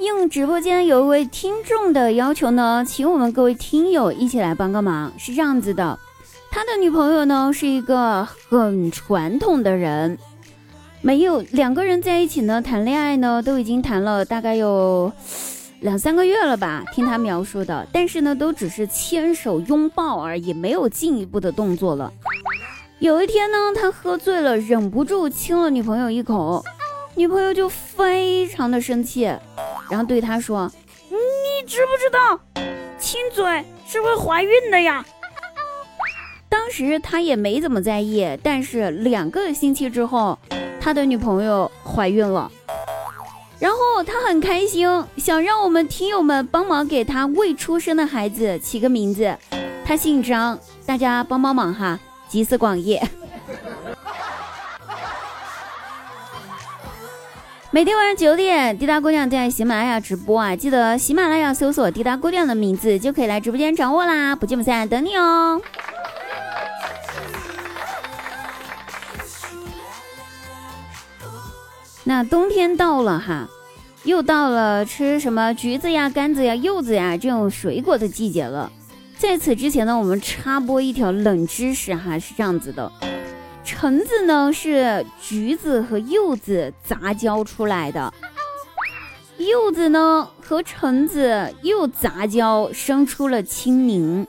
应直播间有一位听众的要求呢，请我们各位听友一起来帮个忙。是这样子的，他的女朋友呢是一个很传统的人，没有两个人在一起呢谈恋爱呢都已经谈了大概有两三个月了吧，听他描述的，但是呢都只是牵手拥抱而已，没有进一步的动作了。有一天呢，他喝醉了，忍不住亲了女朋友一口，女朋友就非常的生气。然后对他说：“你知不知道亲嘴是会怀孕的呀？”当时他也没怎么在意，但是两个星期之后，他的女朋友怀孕了，然后他很开心，想让我们听友们帮忙给他未出生的孩子起个名字。他姓张，大家帮帮忙哈，集思广益。每天晚上九点，滴答姑娘在喜马拉雅直播啊！记得喜马拉雅搜索“滴答姑娘”的名字，就可以来直播间找我啦！不见不散，等你哦。那冬天到了哈，又到了吃什么橘子呀、柑子呀、柚子呀这种水果的季节了。在此之前呢，我们插播一条冷知识哈，是这样子的。橙子呢是橘子和柚子杂交出来的，柚子呢和橙子又杂交生出了青柠，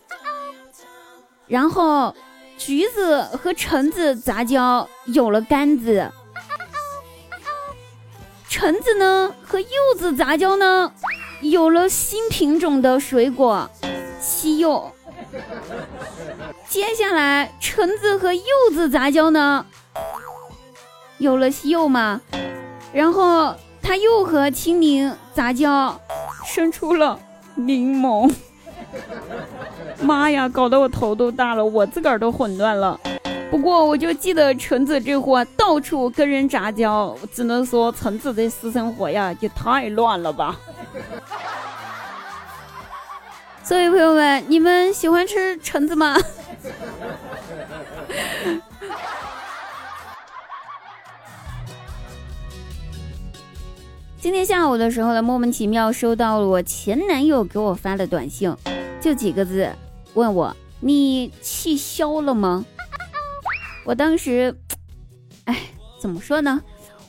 然后橘子和橙子杂交有了柑子，橙子呢和柚子杂交呢有了新品种的水果西柚。接下来，橙子和柚子杂交呢，有了西柚嘛，然后它又和青柠杂交，生出了柠檬。妈呀，搞得我头都大了，我自个儿都混乱了。不过我就记得橙子这货到处跟人杂交，只能说橙子的私生活呀也太乱了吧。所以朋友们，你们喜欢吃橙子吗？今天下午的时候呢，莫名其妙收到了我前男友给我发的短信，就几个字，问我你气消了吗？我当时，哎，怎么说呢？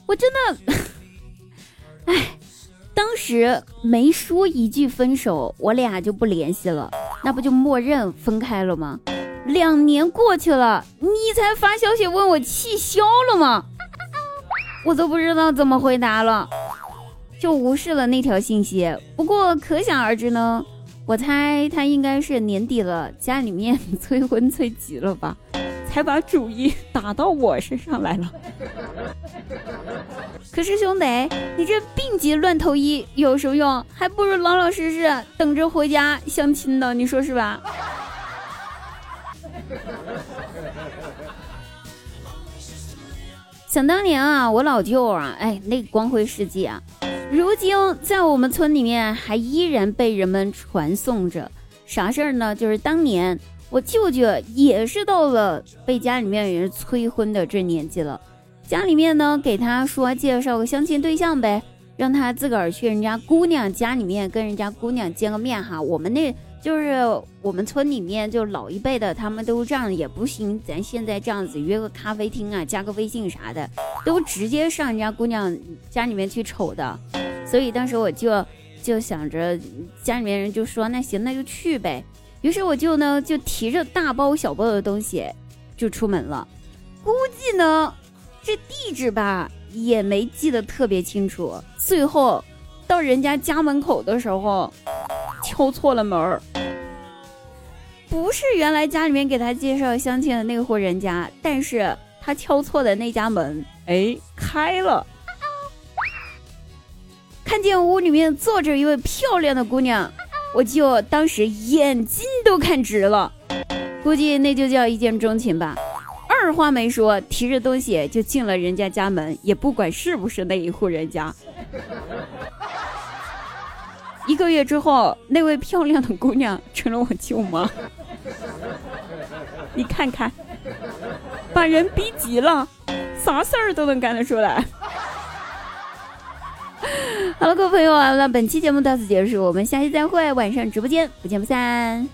我真的，时没说一句分手，我俩就不联系了，那不就默认分开了吗？两年过去了，你才发消息问我气消了吗？我都不知道怎么回答了，就无视了那条信息。不过可想而知呢，我猜他应该是年底了，家里面 催婚催急了吧。才把主意打到我身上来了。可是兄弟，你这病急乱投医有什么用？还不如老老实实等着回家相亲呢，你说是吧？想当年啊，我老舅啊，哎，那个光辉事迹啊，如今在我们村里面还依然被人们传颂着。啥事儿呢？就是当年。我舅舅也是到了被家里面人催婚的这年纪了，家里面呢给他说介绍个相亲对象呗，让他自个儿去人家姑娘家里面跟人家姑娘见个面哈。我们那就是我们村里面就老一辈的，他们都这样也不行，咱现在这样子约个咖啡厅啊，加个微信啥的，都直接上人家姑娘家里面去瞅的。所以当时我就就想着家里面人就说那行那就去呗。于是我就呢，就提着大包小包的东西就出门了。估计呢，这地址吧也没记得特别清楚。最后到人家家门口的时候，敲错了门儿，不是原来家里面给他介绍相亲的那户人家，但是他敲错的那家门，哎，开了，看见屋里面坐着一位漂亮的姑娘。我就当时眼睛都看直了，估计那就叫一见钟情吧。二话没说，提着东西就进了人家家门，也不管是不是那一户人家。一个月之后，那位漂亮的姑娘成了我舅妈。你看看，把人逼急了，啥事儿都能干得出来。好了，各位朋友啊，那本期节目到此结束，我们下期再会，晚上直播间不见不散。